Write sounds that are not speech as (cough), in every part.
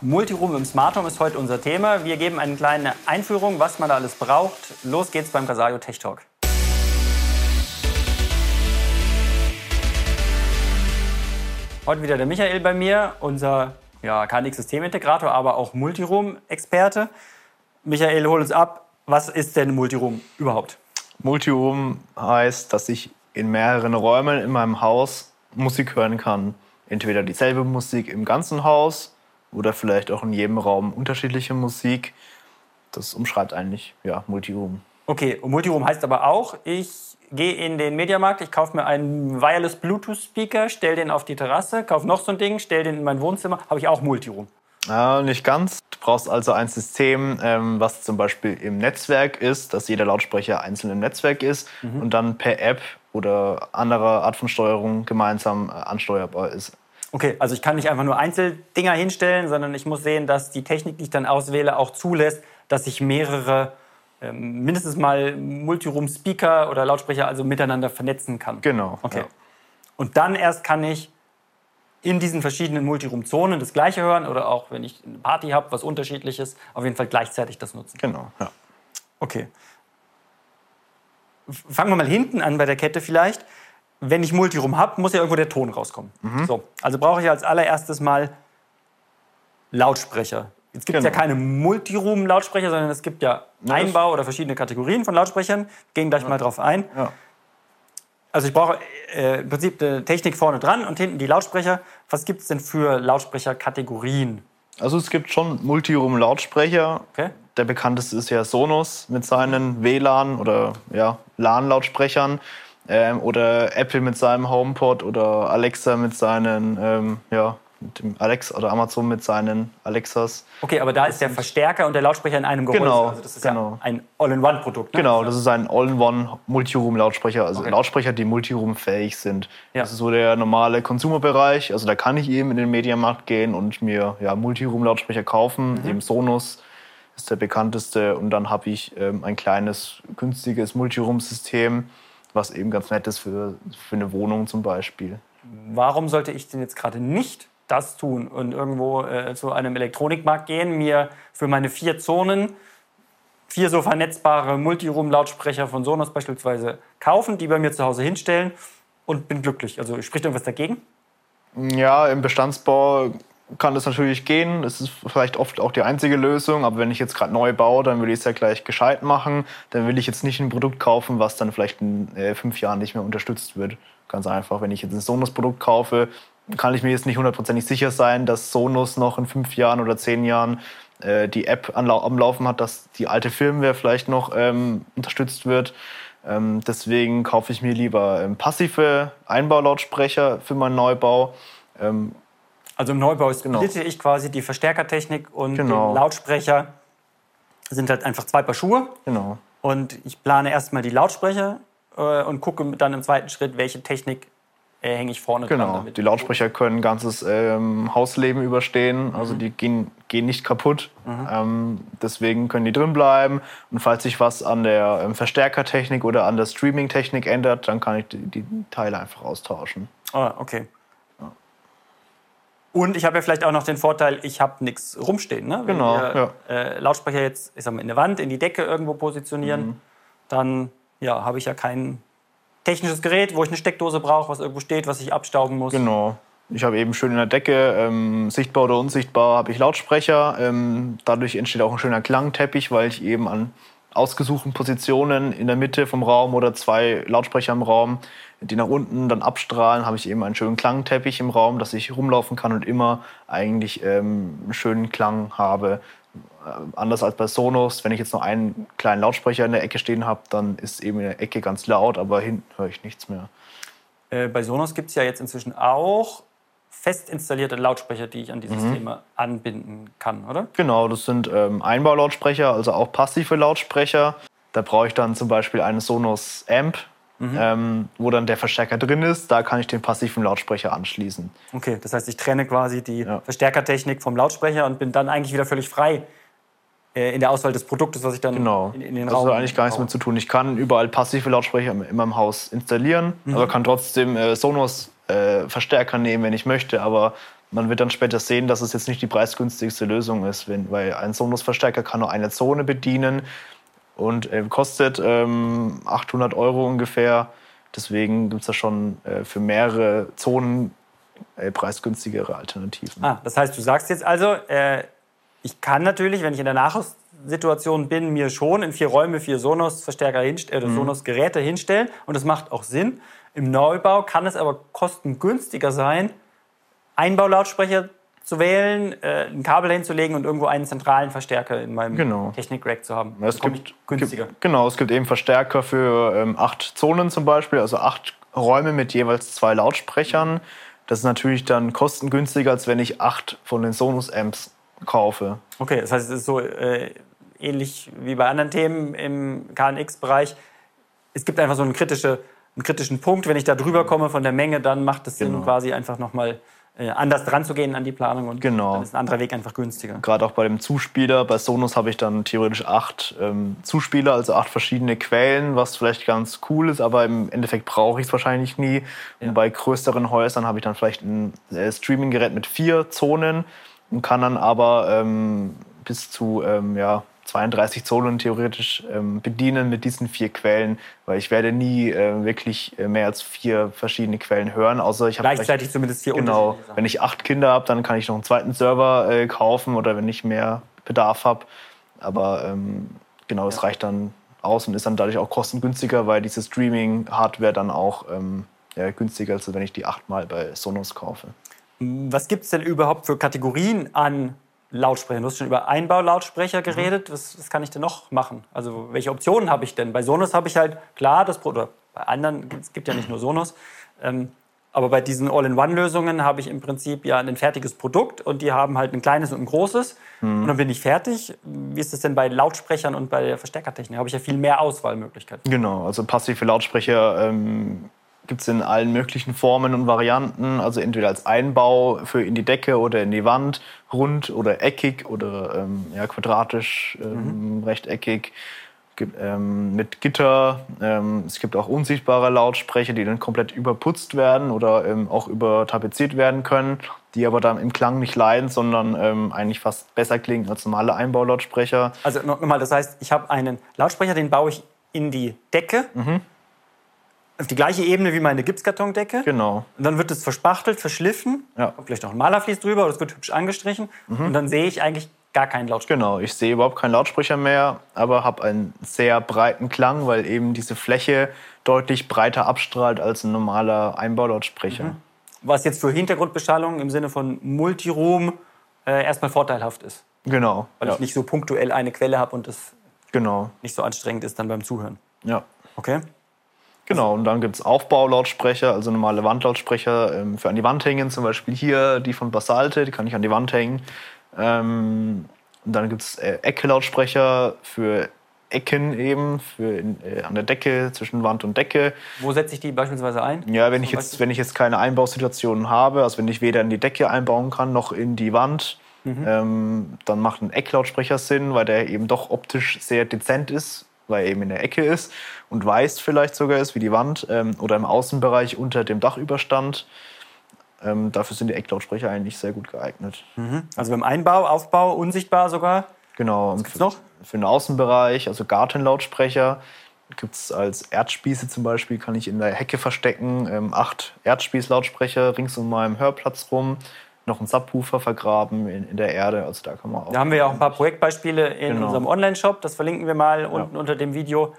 Multiroom im Smart Home ist heute unser Thema. Wir geben eine kleine Einführung, was man da alles braucht. Los geht's beim Casario Tech Talk. Heute wieder der Michael bei mir, unser ja, KNX-Systemintegrator, aber auch Multiroom-Experte. Michael, hol uns ab. Was ist denn Multiroom überhaupt? Multiroom heißt, dass ich in mehreren Räumen in meinem Haus Musik hören kann. Entweder dieselbe Musik im ganzen Haus oder vielleicht auch in jedem Raum unterschiedliche Musik. Das umschreibt eigentlich ja, Multiroom. Okay, und Multiroom heißt aber auch, ich gehe in den Mediamarkt, ich kaufe mir einen Wireless Bluetooth Speaker, stelle den auf die Terrasse, kaufe noch so ein Ding, stelle den in mein Wohnzimmer, habe ich auch Multiroom. Ja, nicht ganz. Du brauchst also ein System, ähm, was zum Beispiel im Netzwerk ist, dass jeder Lautsprecher einzeln im Netzwerk ist mhm. und dann per App oder anderer Art von Steuerung gemeinsam äh, ansteuerbar ist. Okay, also ich kann nicht einfach nur Einzeldinger hinstellen, sondern ich muss sehen, dass die Technik, die ich dann auswähle, auch zulässt, dass ich mehrere ähm, mindestens mal Multiroom-Speaker oder Lautsprecher also miteinander vernetzen kann. Genau. Okay. Ja. Und dann erst kann ich in diesen verschiedenen Multiroom-Zonen das Gleiche hören oder auch, wenn ich eine Party habe, was unterschiedliches, auf jeden Fall gleichzeitig das nutzen. Genau, ja. Okay. Fangen wir mal hinten an bei der Kette vielleicht. Wenn ich Multiroom habe, muss ja irgendwo der Ton rauskommen. Mhm. So, also brauche ich als allererstes mal Lautsprecher. Jetzt gibt es genau. ja keine Multiroom-Lautsprecher, sondern es gibt ja Einbau oder verschiedene Kategorien von Lautsprechern. Gehen gleich ja. mal drauf ein. Ja. Also ich brauche äh, im Prinzip eine Technik vorne dran und hinten die Lautsprecher. Was gibt es denn für Lautsprecherkategorien? Also es gibt schon Multiroom-Lautsprecher. Okay. Der bekannteste ist ja Sonos mit seinen WLAN oder ja, LAN-Lautsprechern. Ähm, oder Apple mit seinem HomePod oder Alexa mit seinen ähm, ja, mit dem Alex oder Amazon mit seinen Alexas. Okay, aber da ist der Verstärker und der Lautsprecher in einem Gehäuse. Genau, also das ist genau. ja ein All-in-One-Produkt. Ne? Genau, das ist ein All-in-One Multiroom-Lautsprecher, also okay. Lautsprecher, die Multiroom-fähig sind. Ja. Das ist so der normale Consumer-Bereich. Also da kann ich eben in den Mediamarkt gehen und mir ja, Multiroom-Lautsprecher kaufen. Mhm. Eben Sonos ist der bekannteste und dann habe ich ähm, ein kleines günstiges Multiroom-System, was eben ganz nett ist für, für eine Wohnung zum Beispiel. Warum sollte ich denn jetzt gerade nicht das tun und irgendwo äh, zu einem Elektronikmarkt gehen, mir für meine vier Zonen vier so vernetzbare Multiroom-Lautsprecher von Sonos beispielsweise kaufen, die bei mir zu Hause hinstellen und bin glücklich. Also spricht irgendwas dagegen? Ja, im Bestandsbau kann das natürlich gehen. Es ist vielleicht oft auch die einzige Lösung, aber wenn ich jetzt gerade neu baue, dann will ich es ja gleich gescheit machen. Dann will ich jetzt nicht ein Produkt kaufen, was dann vielleicht in äh, fünf Jahren nicht mehr unterstützt wird. Ganz einfach, wenn ich jetzt ein Sonos-Produkt kaufe, kann ich mir jetzt nicht hundertprozentig sicher sein, dass Sonos noch in fünf Jahren oder zehn Jahren äh, die App am Laufen hat, dass die alte Firmware vielleicht noch ähm, unterstützt wird. Ähm, deswegen kaufe ich mir lieber ähm, passive Einbaulautsprecher für meinen Neubau. Also im Neubau genau. splitte genau. ich quasi die Verstärkertechnik und genau. den Lautsprecher sind halt einfach zwei Paar Schuhe. Genau. Und ich plane erstmal die Lautsprecher äh, und gucke dann im zweiten Schritt, welche Technik äh, hänge ich vorne genau. dran. Genau, die Lautsprecher können ein ganzes ähm, Hausleben überstehen, also mhm. die gehen, gehen nicht kaputt. Mhm. Ähm, deswegen können die drin bleiben. Und falls sich was an der ähm, Verstärkertechnik oder an der Streaming-Technik ändert, dann kann ich die, die Teile einfach austauschen. Ah, okay. Und ich habe ja vielleicht auch noch den Vorteil, ich habe nichts rumstehen. Ne? Wenn genau. wir ja. äh, Lautsprecher jetzt ich sag mal, in der Wand, in die Decke irgendwo positionieren, mhm. dann ja, habe ich ja keinen technisches Gerät, wo ich eine Steckdose brauche, was irgendwo steht, was ich abstauben muss. Genau. Ich habe eben schön in der Decke, ähm, sichtbar oder unsichtbar, habe ich Lautsprecher. Ähm, dadurch entsteht auch ein schöner Klangteppich, weil ich eben an ausgesuchten Positionen in der Mitte vom Raum oder zwei Lautsprecher im Raum, die nach unten dann abstrahlen, habe ich eben einen schönen Klangteppich im Raum, dass ich rumlaufen kann und immer eigentlich ähm, einen schönen Klang habe. Äh, anders als bei Sonos, wenn ich jetzt noch einen kleinen Lautsprecher in der Ecke stehen habe, dann ist eben in der Ecke ganz laut, aber hinten höre ich nichts mehr. Äh, bei Sonos gibt es ja jetzt inzwischen auch fest installierte Lautsprecher, die ich an die Systeme mhm. anbinden kann, oder? Genau, das sind ähm, Einbaulautsprecher, also auch passive Lautsprecher. Da brauche ich dann zum Beispiel einen Sonos Amp, mhm. ähm, wo dann der Verstärker drin ist. Da kann ich den passiven Lautsprecher anschließen. Okay, das heißt, ich trenne quasi die ja. Verstärkertechnik vom Lautsprecher und bin dann eigentlich wieder völlig frei äh, in der Auswahl des Produktes, was ich dann genau. in, in den Raum... Das hat eigentlich gar nichts mehr zu tun. Ich kann überall passive Lautsprecher in meinem Haus installieren, mhm. aber kann trotzdem äh, Sonos äh, Verstärker nehmen, wenn ich möchte. Aber Man wird dann später sehen, dass es jetzt nicht die preisgünstigste Lösung ist, wenn, weil ein Sonos-Verstärker kann nur eine Zone bedienen und äh, kostet ähm, 800 Euro ungefähr. Deswegen gibt es da schon äh, für mehrere Zonen äh, preisgünstigere Alternativen. Ah, das heißt, du sagst jetzt also, äh, ich kann natürlich, wenn ich in der Nachrüstsituation bin, mir schon in vier Räume vier Sonos-Verstärker hinstellen, äh, mhm. Sonos-Geräte hinstellen und das macht auch Sinn. Im Neubau kann es aber kostengünstiger sein, Einbaulautsprecher zu wählen, äh, ein Kabel hinzulegen und irgendwo einen zentralen Verstärker in meinem genau. Technik-Rack zu haben. Es gibt, günstiger. Gibt, genau, es gibt eben Verstärker für ähm, acht Zonen zum Beispiel, also acht Räume mit jeweils zwei Lautsprechern. Das ist natürlich dann kostengünstiger, als wenn ich acht von den Sonos-Amps kaufe. Okay, das heißt, es ist so äh, ähnlich wie bei anderen Themen im KNX-Bereich. Es gibt einfach so einen, kritische, einen kritischen Punkt. Wenn ich da drüber komme von der Menge, dann macht es Sinn, genau. quasi einfach nochmal äh, anders dran zu gehen an die Planung und genau. dann ist ein anderer Weg einfach günstiger. Gerade auch bei dem Zuspieler, bei Sonos habe ich dann theoretisch acht ähm, Zuspieler, also acht verschiedene Quellen, was vielleicht ganz cool ist, aber im Endeffekt brauche ich es wahrscheinlich nie. Ja. Und bei größeren Häusern habe ich dann vielleicht ein äh, Streaming-Gerät mit vier Zonen und kann dann aber ähm, bis zu ähm, ja, 32 Zonen theoretisch ähm, bedienen mit diesen vier Quellen, weil ich werde nie äh, wirklich äh, mehr als vier verschiedene Quellen hören, außer ich habe gleichzeitig zumindest vier genau. Wenn ich acht Kinder habe, dann kann ich noch einen zweiten Server äh, kaufen oder wenn ich mehr Bedarf habe. Aber ähm, genau, das ja. reicht dann aus und ist dann dadurch auch kostengünstiger, weil diese Streaming-Hardware dann auch ähm, ja, günstiger ist, als wenn ich die achtmal bei Sonos kaufe. Was gibt es denn überhaupt für Kategorien an Lautsprecher. Du hast schon über Einbaulautsprecher geredet. Mhm. Was, was, kann ich denn noch machen? Also welche Optionen habe ich denn? Bei Sonos habe ich halt klar das oder bei anderen es gibt ja nicht nur Sonos. Ähm, aber bei diesen All-in-One-Lösungen habe ich im Prinzip ja ein fertiges Produkt und die haben halt ein kleines und ein großes. Mhm. Und dann bin ich fertig. Wie ist das denn bei Lautsprechern und bei der Verstärkertechnik? Da habe ich ja viel mehr Auswahlmöglichkeiten. Genau, also passive Lautsprecher ähm, gibt es in allen möglichen Formen und Varianten. Also entweder als Einbau für in die Decke oder in die Wand, rund oder eckig oder ähm, ja, quadratisch, ähm, mhm. rechteckig. Ähm, mit Gitter. Ähm, es gibt auch unsichtbare Lautsprecher, die dann komplett überputzt werden oder ähm, auch übertapeziert werden können, die aber dann im Klang nicht leiden, sondern ähm, eigentlich fast besser klingen als normale Einbaulautsprecher. Also nochmal, das heißt, ich habe einen Lautsprecher, den baue ich in die Decke. Mhm auf die gleiche Ebene wie meine Gipskartondecke. Genau. Und dann wird es verspachtelt, verschliffen. Ja. Vielleicht noch ein Malerflies drüber oder es wird hübsch angestrichen. Mhm. Und dann sehe ich eigentlich gar keinen Lautsprecher. Genau, ich sehe überhaupt keinen Lautsprecher mehr, aber habe einen sehr breiten Klang, weil eben diese Fläche deutlich breiter abstrahlt als ein normaler Einbaulautsprecher. Mhm. Was jetzt für Hintergrundbeschallung im Sinne von Multiroom äh, erstmal vorteilhaft ist. Genau. Weil ja. ich nicht so punktuell eine Quelle habe und es genau. nicht so anstrengend ist dann beim Zuhören. Ja. Okay. Genau, und dann gibt es Aufbaulautsprecher, also normale Wandlautsprecher ähm, für an die Wand hängen, zum Beispiel hier die von Basalte, die kann ich an die Wand hängen. Ähm, und dann gibt es äh, Ecke-Lautsprecher für Ecken eben, für äh, an der Decke, zwischen Wand und Decke. Wo setze ich die beispielsweise ein? Ja, wenn ich, jetzt, wenn ich jetzt keine Einbausituation habe, also wenn ich weder in die Decke einbauen kann, noch in die Wand, mhm. ähm, dann macht ein Ecklautsprecher Sinn, weil der eben doch optisch sehr dezent ist weil er eben in der Ecke ist und weiß vielleicht sogar ist wie die Wand ähm, oder im Außenbereich unter dem Dachüberstand. Ähm, dafür sind die Ecklautsprecher eigentlich sehr gut geeignet. Mhm. Also beim Einbau, Aufbau, unsichtbar sogar? Genau. Was gibt's noch? Für den Außenbereich, also Gartenlautsprecher, gibt es als Erdspieße zum Beispiel, kann ich in der Hecke verstecken, ähm, acht Erdspießlautsprecher rings um meinem Hörplatz rum noch einen Subwoofer vergraben in, in, der Erde. Also da kann man auch. Da haben wir ja auch ein paar Projektbeispiele in genau. unserem Online-Shop. Das verlinken wir mal unten ja. unter dem Video.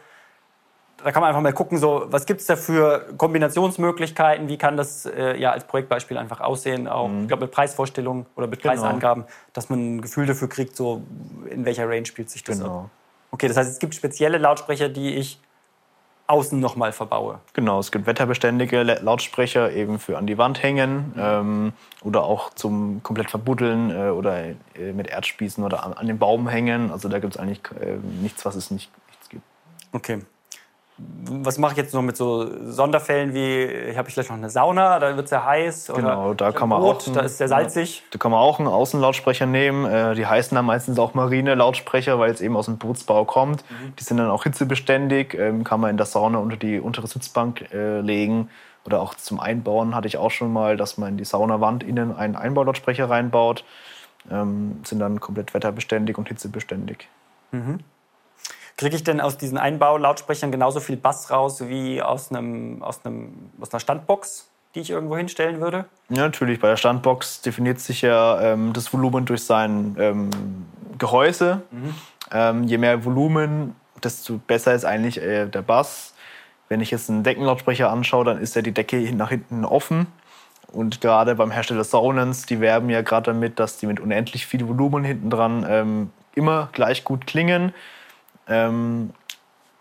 Da kann man einfach mal gucken, so, was gibt es da für Kombinationsmöglichkeiten, wie kann das äh, ja als Projektbeispiel einfach aussehen, auch mhm. ich glaube mit Preisvorstellungen oder mit genau. Preisangaben, dass man ein Gefühl dafür kriegt, so in welcher Range spielt sich das genau. ab. Okay, das heißt, es gibt spezielle Lautsprecher, die ich außen nochmal verbaue. Genau, es gibt wetterbeständige Lautsprecher eben für an die Wand hängen ähm, oder auch zum komplett verbuddeln äh, oder äh, mit Erdspießen oder an, an, den Baum hängen. Also da gibt es eigentlich äh, nichts, was es nicht nichts gibt. Okay was mache ich jetzt noch mit so Sonderfällen wie, habe ich vielleicht noch eine Sauna, da wird es sehr heiß. Genau, da kann man Boot, auch. da ist sehr salzig. Da kann man auch einen Außenlautsprecher nehmen. Äh, die heißen dann meistens auch Marine-Lautsprecher, weil es eben aus dem Bootsbau kommt. Mhm. Die sind dann auch hitzebeständig, ähm, kann man in der Sauna unter die untere Sitzbank äh, legen. Oder auch zum Einbauen hatte ich auch schon mal, dass man in die Saunawand innen einen Einbaulautsprecher reinbaut. Ähm, sind dann komplett wetterbeständig und hitzebeständig. Mhm. Kriege ich denn aus diesen Einbaulautsprechern genauso viel Bass raus wie aus, einem, aus, einem, aus einer Standbox, die ich irgendwo hinstellen würde? Ja, natürlich. Bei der Standbox definiert sich ja ähm, das Volumen durch sein ähm, Gehäuse. Mhm. Ähm, je mehr Volumen, desto besser ist eigentlich äh, der Bass. Wenn ich jetzt einen Deckenlautsprecher anschaue, dann ist ja die Decke nach hinten offen. Und gerade beim Hersteller Sonans, die werben ja gerade damit, dass die mit unendlich viel Volumen hinten dran ähm, immer gleich gut klingen. Ähm,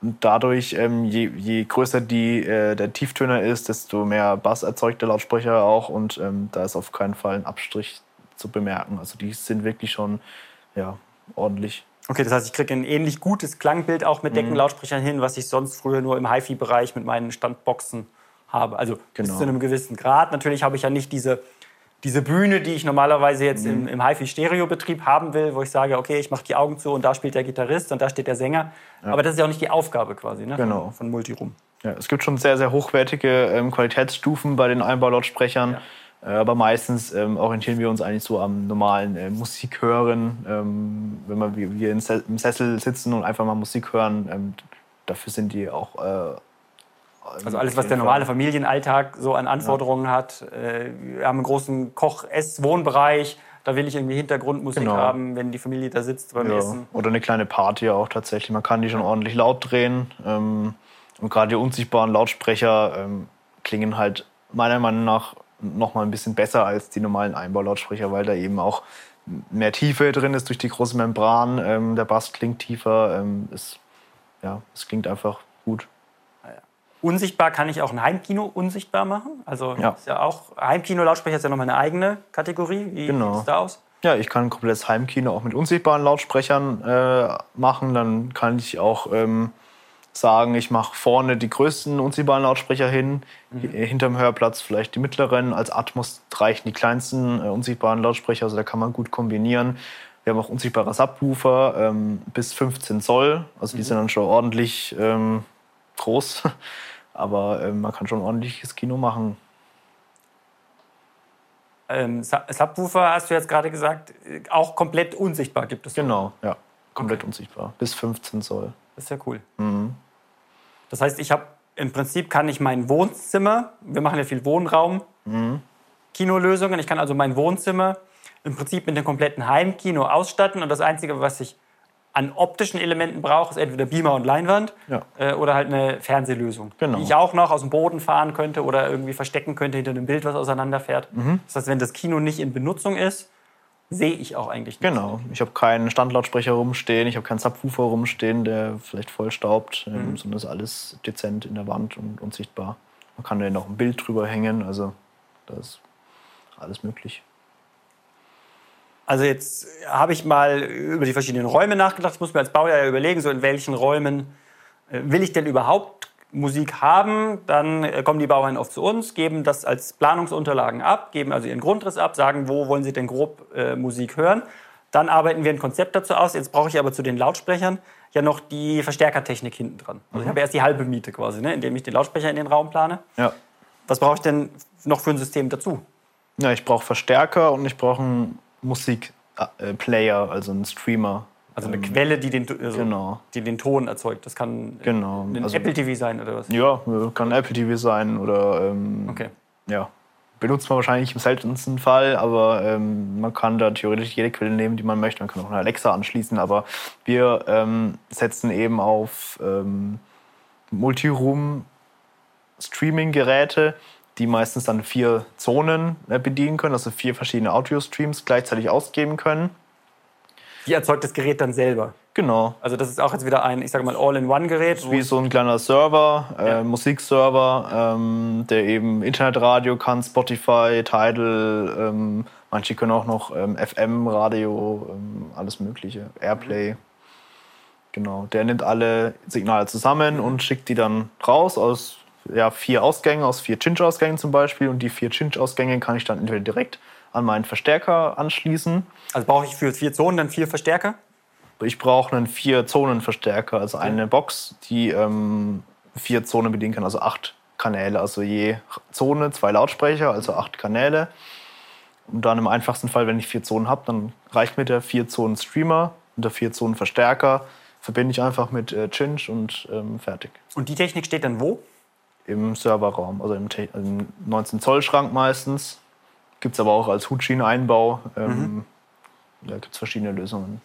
und dadurch, ähm, je, je, größer die, äh, der Tieftöner ist, desto mehr Bass erzeugt der Lautsprecher auch. Und ähm, da ist auf keinen Fall ein Abstrich zu bemerken. Also die sind wirklich schon ja, ordentlich. Okay, das heißt, ich kriege ein ähnlich gutes Klangbild auch mit mhm. Deckenlautsprechern hin, was ich sonst früher nur im HiFi-Bereich mit meinen Standboxen habe. Also genau. bis zu einem gewissen Grad. Natürlich habe ich ja nicht diese diese Bühne, die ich normalerweise jetzt mhm. im, im HiFi-Stereo-Betrieb haben will, wo ich sage, okay, ich mache die Augen zu und da spielt der Gitarrist und da steht der Sänger. Ja. Aber das ist ja auch nicht die Aufgabe quasi ne, genau. von, von Multiroom. Ja, es gibt schon sehr, sehr hochwertige ähm, Qualitätsstufen bei den Einbaulautsprechern. Ja. Äh, aber meistens ähm, orientieren wir uns eigentlich so am normalen äh, Musik hören. Ähm, wenn wir, wir im Sessel sitzen und einfach mal Musik hören, ähm, dafür sind die auch äh, also alles, was der normale Familienalltag so an Anforderungen ja. hat. Äh, wir haben einen großen Koch-Ess-Wohnbereich. Da will ich irgendwie Hintergrundmusik genau. haben, wenn die Familie da sitzt beim ja. Essen. Oder eine kleine Party auch tatsächlich. Man kann die schon ordentlich laut drehen. Ähm, und gerade die unsichtbaren Lautsprecher ähm, klingen halt meiner Meinung nach noch mal ein bisschen besser als die normalen Einbaulautsprecher, weil da eben auch mehr Tiefe drin ist durch die große Membran. Ähm, der Bass klingt tiefer. Es, ja, es klingt einfach gut. Unsichtbar kann ich auch ein Heimkino unsichtbar machen. Also ja. ist ja auch Heimkino-Lautsprecher ist ja nochmal eine eigene Kategorie. Wie genau. sieht es da aus? Ja, ich kann ein komplettes Heimkino auch mit unsichtbaren Lautsprechern äh, machen. Dann kann ich auch ähm, sagen, ich mache vorne die größten unsichtbaren Lautsprecher hin, mhm. hinterm Hörplatz vielleicht die mittleren. Als Atmos reichen die kleinsten äh, unsichtbaren Lautsprecher, also da kann man gut kombinieren. Wir haben auch unsichtbare Subwoofer ähm, bis 15 Zoll, also die mhm. sind dann schon ordentlich ähm, groß. (laughs) Aber ähm, man kann schon ordentliches Kino machen. Ähm, Subwoofer hast du jetzt gerade gesagt, auch komplett unsichtbar gibt es. Genau, ja, komplett okay. unsichtbar. Bis 15 Zoll. Das ist ja cool. Mhm. Das heißt, ich habe im Prinzip kann ich mein Wohnzimmer, wir machen ja viel Wohnraum, mhm. Kinolösungen. Ich kann also mein Wohnzimmer im Prinzip mit dem kompletten Heimkino ausstatten und das Einzige, was ich an optischen Elementen brauche, ist entweder Beamer und Leinwand ja. äh, oder halt eine Fernsehlösung, genau. die ich auch noch aus dem Boden fahren könnte oder irgendwie verstecken könnte hinter einem Bild, was auseinanderfährt. Mhm. Das heißt, wenn das Kino nicht in Benutzung ist, sehe ich auch eigentlich nicht. Genau. Ich habe keinen Standlautsprecher rumstehen, ich habe keinen Subwoofer rumstehen, der vielleicht voll staubt, ähm, mhm. sondern ist alles dezent in der Wand und unsichtbar. Man kann da noch ein Bild drüber hängen, also da ist alles möglich. Also jetzt habe ich mal über die verschiedenen Räume nachgedacht. Ich muss mir als Baujahr ja überlegen, so in welchen Räumen äh, will ich denn überhaupt Musik haben. Dann äh, kommen die Bauherren oft zu uns, geben das als Planungsunterlagen ab, geben also ihren Grundriss ab, sagen, wo wollen sie denn grob äh, Musik hören. Dann arbeiten wir ein Konzept dazu aus. Jetzt brauche ich aber zu den Lautsprechern ja noch die Verstärkertechnik hinten dran. Also ich mhm. habe erst die halbe Miete quasi, ne, indem ich den Lautsprecher in den Raum plane. Ja. Was brauche ich denn noch für ein System dazu? Ja, ich brauche Verstärker und ich brauche ein Musikplayer, also ein Streamer. Also eine ähm, Quelle, die den, also genau. die den Ton erzeugt. Das kann genau. ein also, Apple TV sein oder was? Ja, kann Apple TV sein oder ähm, okay. ja. Benutzt man wahrscheinlich im seltensten Fall, aber ähm, man kann da theoretisch jede Quelle nehmen, die man möchte. Man kann auch eine Alexa anschließen, aber wir ähm, setzen eben auf ähm, Multiroom-Streaming-Geräte, die meistens dann vier Zonen äh, bedienen können, also vier verschiedene Audio-Streams gleichzeitig ausgeben können. Die erzeugt das Gerät dann selber? Genau. Also das ist auch jetzt wieder ein, ich sage mal, All-in-One-Gerät. Wie so ein kleiner Server, äh, ja. Musikserver, ähm, der eben Internetradio kann, Spotify, Tidal, ähm, manche können auch noch ähm, FM-Radio, ähm, alles mögliche, Airplay. Genau, der nimmt alle Signale zusammen und schickt die dann raus aus ja, vier Ausgänge aus vier Cinch-Ausgängen zum Beispiel. Und die vier Cinch-Ausgänge kann ich dann entweder direkt an meinen Verstärker anschließen. Also brauche ich für vier Zonen dann vier Verstärker? Ich brauche einen vier Zonen Verstärker, also eine Box, die ähm, vier Zonen bedienen kann, also acht Kanäle, also je Zone zwei Lautsprecher, also acht Kanäle. Und dann im einfachsten Fall, wenn ich vier Zonen habe, dann reicht mir der vier Zonen Streamer und der vier Zonen Verstärker. Verbinde ich einfach mit äh, Cinch und ähm, fertig. Und die Technik steht dann wo? Im Serverraum, also im, im 19 Zoll Schrank meistens. Gibt es aber auch als Hutschieneneinbau. Ähm, mhm. Da gibt es verschiedene Lösungen.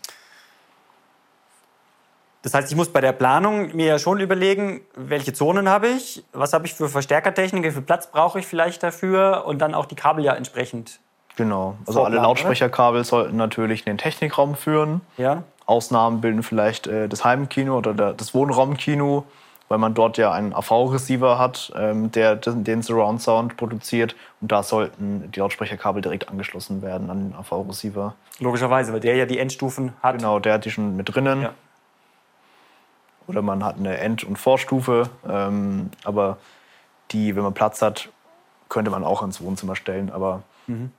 Das heißt, ich muss bei der Planung mir ja schon überlegen, welche Zonen habe ich, was habe ich für Verstärkertechnik, wie viel Platz brauche ich vielleicht dafür und dann auch die Kabel ja entsprechend. Genau, also alle Lautsprecherkabel sollten natürlich in den Technikraum führen. Ja. Ausnahmen bilden vielleicht äh, das Heimkino oder der, das Wohnraumkino, weil man dort ja einen AV-Receiver hat, ähm, der den Surround Sound produziert. Und da sollten die Lautsprecherkabel direkt angeschlossen werden an den AV-Receiver. Logischerweise, weil der ja die Endstufen hat. Genau, der hat die schon mit drinnen. Ja. Oder man hat eine End- und Vorstufe. Ähm, aber die, wenn man Platz hat, könnte man auch ins Wohnzimmer stellen. Aber mhm.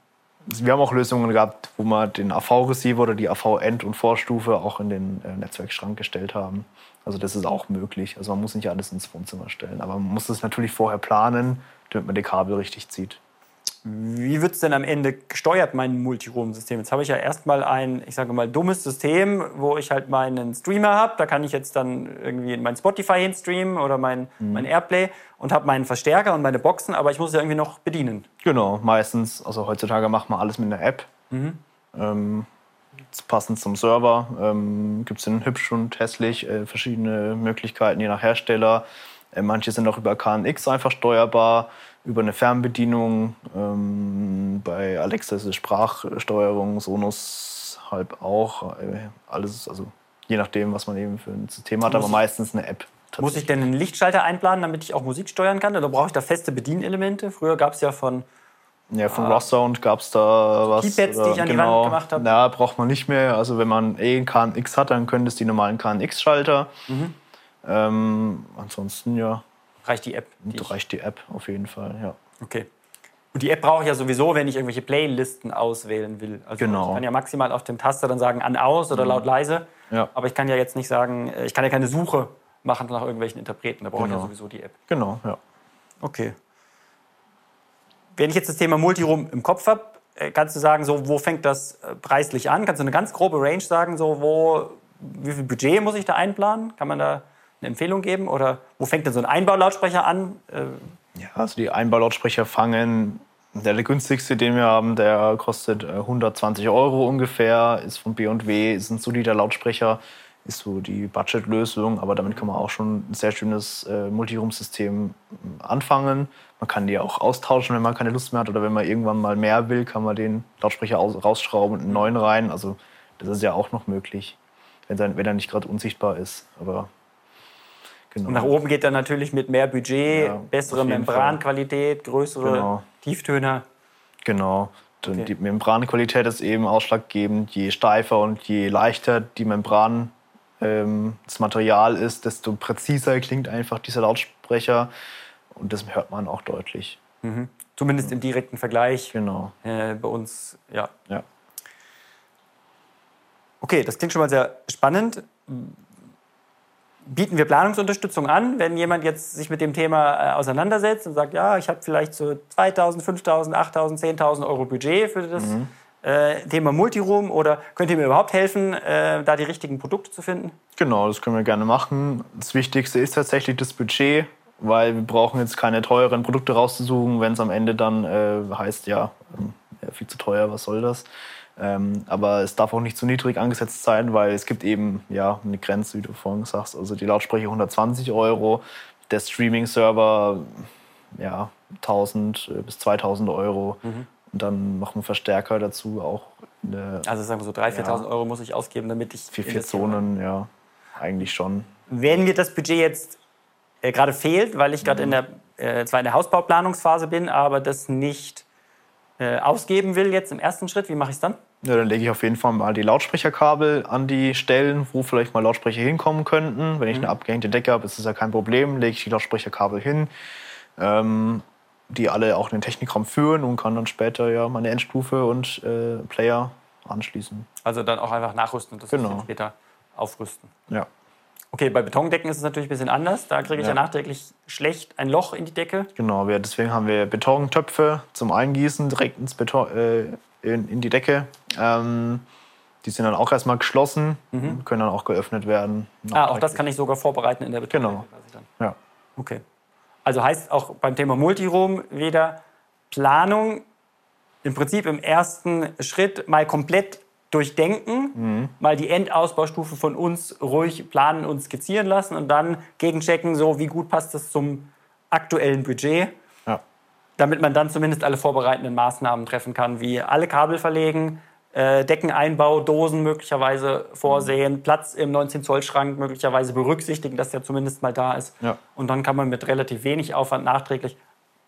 wir haben auch Lösungen gehabt, wo wir den AV-Receiver oder die AV-End- und Vorstufe auch in den äh, Netzwerkschrank gestellt haben. Also das ist auch möglich. Also man muss nicht alles ins Wohnzimmer stellen. Aber man muss es natürlich vorher planen, damit man die Kabel richtig zieht. Wie wird es denn am Ende gesteuert, mein Multiroom-System? Jetzt habe ich ja erstmal ein, ich sage mal, dummes System, wo ich halt meinen Streamer habe. Da kann ich jetzt dann irgendwie mein Spotify hinstreamen oder mein, mhm. mein Airplay und habe meinen Verstärker und meine Boxen, aber ich muss ja irgendwie noch bedienen. Genau, meistens, also heutzutage macht man alles mit einer App. Mhm. Ähm, passend zum Server ähm, gibt es in hübsch und hässlich äh, verschiedene Möglichkeiten, je nach Hersteller. Äh, manche sind auch über KNX einfach steuerbar über eine Fernbedienung. Ähm, bei Alexa ist es Sprachsteuerung, Sonos halb auch. Äh, alles, also je nachdem, was man eben für ein System hat, aber meistens eine App. Muss ich denn einen Lichtschalter einplanen, damit ich auch Musik steuern kann? Oder brauche ich da feste Bedienelemente? Früher gab es ja von. Ja, von ah, Sound gab es da was. Keypads, die ich an genau, die Wand genau. gemacht habe. Ja, braucht man nicht mehr. Also wenn man eh einen KNX hat, dann können das die normalen KNX-Schalter. Mhm. Ähm, ansonsten ja. Reicht die App? Die reicht die App auf jeden Fall, ja. Okay. Und die App brauche ich ja sowieso, wenn ich irgendwelche Playlisten auswählen will. Also genau. Ich kann ja maximal auf dem Taster dann sagen an, aus oder mhm. laut, leise. Ja. Aber ich kann ja jetzt nicht sagen, äh, ich kann ja keine Suche machen nach irgendwelchen Interpreten. Da brauche genau. ich ja genau. sowieso die App. Genau, ja. Okay. Wenn ich jetzt das Thema Multiroom im Kopf habe, äh, kannst du sagen, so, wo fängt das äh, preislich an? Kannst du eine ganz grobe Range sagen, so, wo, wie viel Budget muss ich da einplanen? Kann man da eine Empfehlung geben? Oder wo fängt denn so ein Einbaulautsprecher an? Äh, ja, also die Einbaulautsprecher fangen, der, der günstigste, den wir haben, der kostet 120 äh, Euro ungefähr, ist von B&W, ist ein solider Lautsprecher, ist so die Budgetlösung, aber damit kann man auch schon ein sehr schönes äh, Multiroom-System äh, anfangen. Man kann die auch austauschen, wenn man keine Lust mehr hat oder wenn man irgendwann mal mehr will, kann man den Lautsprecher aus, rausschrauben und einen neuen rein. Also das ist ja auch noch möglich, wenn, wenn er nicht gerade unsichtbar ist. Aber Genau. Und nach oben geht dann natürlich mit mehr Budget, ja, bessere Membranqualität, größere genau. Tieftöner. Genau. Okay. Die Membranqualität ist eben ausschlaggebend. Je steifer und je leichter die Membran ähm, das Material ist, desto präziser klingt einfach dieser Lautsprecher. Und das hört man auch deutlich. Mhm. Zumindest im direkten Vergleich. Genau. Äh, bei uns, ja. ja. Okay, das klingt schon mal sehr spannend bieten wir Planungsunterstützung an, wenn jemand jetzt sich mit dem Thema äh, auseinandersetzt und sagt, ja, ich habe vielleicht so 2.000, 5.000, 8.000, 10.000 Euro Budget für das mhm. Äh, Thema Multiroom oder könnt ihr mir überhaupt helfen, äh, da die richtigen Produkte zu finden? Genau, das können wir gerne machen. Das Wichtigste ist tatsächlich das Budget, weil wir brauchen jetzt keine teuren Produkte rauszusuchen, wenn es am Ende dann äh, heißt, ja, ähm, viel zu teuer, was soll das? Ähm, aber es darf auch nicht zu niedrig angesetzt sein, weil es gibt eben ja, eine Grenze, wie du vorhin sagst. Also die Lautsprecher 120 Euro, der Streaming-Server ja, 1000 äh, bis 2000 Euro. Mhm. Und dann noch ein Verstärker dazu auch. Eine, also sagen wir so 3.000, 4.000 ja, Euro muss ich ausgeben, damit ich. Für vier Zonen, ja, eigentlich schon. Wenn mir das Budget jetzt äh, gerade fehlt, weil ich gerade mhm. in der, äh, zwar in der Hausbauplanungsphase bin, aber das nicht äh, ausgeben will jetzt im ersten Schritt, wie mache ich es dann? Ja, dann lege ich auf jeden Fall mal die Lautsprecherkabel an die Stellen, wo vielleicht mal Lautsprecher hinkommen könnten. Wenn ich mhm. eine abgehängte Decke habe, ist das ja kein Problem. Lege ich die Lautsprecherkabel hin, ähm, die alle auch in den Technikraum führen und kann dann später ja meine Endstufe und äh, Player anschließen. Also dann auch einfach nachrüsten und das genau. später aufrüsten. Ja. Okay, bei Betondecken ist es natürlich ein bisschen anders. Da kriege ich ja. ja. nachträglich schlecht ein Loch in die Decke. Genau, wir, deswegen haben wir Betontöpfe zum Eingießen direkt ins Beton, äh, in, in, die Decke. Ähm, die sind dann auch erstmal geschlossen mhm. und können dann auch geöffnet werden. Ah, auch das kann ich sogar vorbereiten in der Betondecke. Genau. Ja. Okay. Also heißt auch beim Thema Multiroom wieder Planung im Prinzip im ersten Schritt mal komplett durchdenken, mhm. mal die Endausbaustufe von uns ruhig planen und skizzieren lassen und dann gegenchecken, so wie gut passt das zum aktuellen Budget, ja. damit man dann zumindest alle vorbereitenden Maßnahmen treffen kann, wie alle Kabel verlegen, äh, Deckeneinbau, Dosen möglicherweise vorsehen, mhm. Platz im 19-Zoll-Schrank möglicherweise berücksichtigen, dass der zumindest mal da ist. Ja. Und dann kann man mit relativ wenig Aufwand nachträglich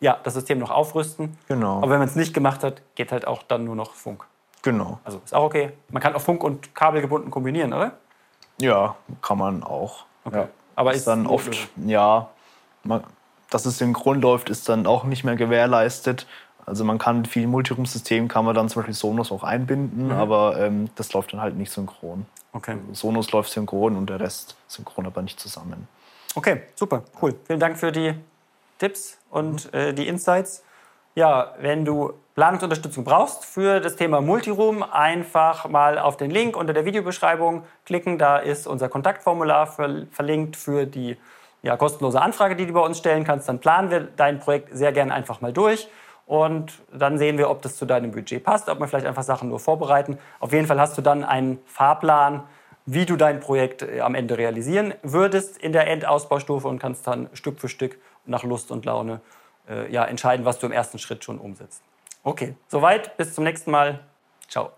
ja, das System noch aufrüsten. Genau. Aber wenn man es nicht gemacht hat, geht halt auch dann nur noch Funk. Genau. Also ist auch okay. Man kann auch Funk und Kabel gebunden kombinieren, oder? Ja, kann man auch. Okay. Ja. Aber ist, ist dann oft, ja, man, dass es synchron läuft, ist dann auch nicht mehr gewährleistet. Also man kann mit vielen Multiroom-Systemen kann man dann zum Beispiel Sonos auch einbinden, mhm. aber ähm, das läuft dann halt nicht synchron. Okay. Sonos läuft synchron und der Rest synchron aber nicht zusammen. Okay, super, cool. Vielen Dank für die Tipps und mhm. äh, die Insights. Ja, wenn du Planungsunterstützung brauchst für das Thema Multiroom, einfach mal auf den Link unter der Videobeschreibung klicken. Da ist unser Kontaktformular verlinkt für die ja, kostenlose Anfrage, die du bei uns stellen kannst. Dann planen wir dein Projekt sehr gerne einfach mal durch. Und dann sehen wir, ob das zu deinem Budget passt, ob wir vielleicht einfach Sachen nur vorbereiten. Auf jeden Fall hast du dann einen Fahrplan, wie du dein Projekt äh, am Ende realisieren würdest in der Endausbaustufe und kannst dann Stück für Stück nach Lust und Laune äh, ja, entscheiden, was du im ersten Schritt schon umsetzt. Okay, soweit. Bis zum nächsten Mal. Ciao.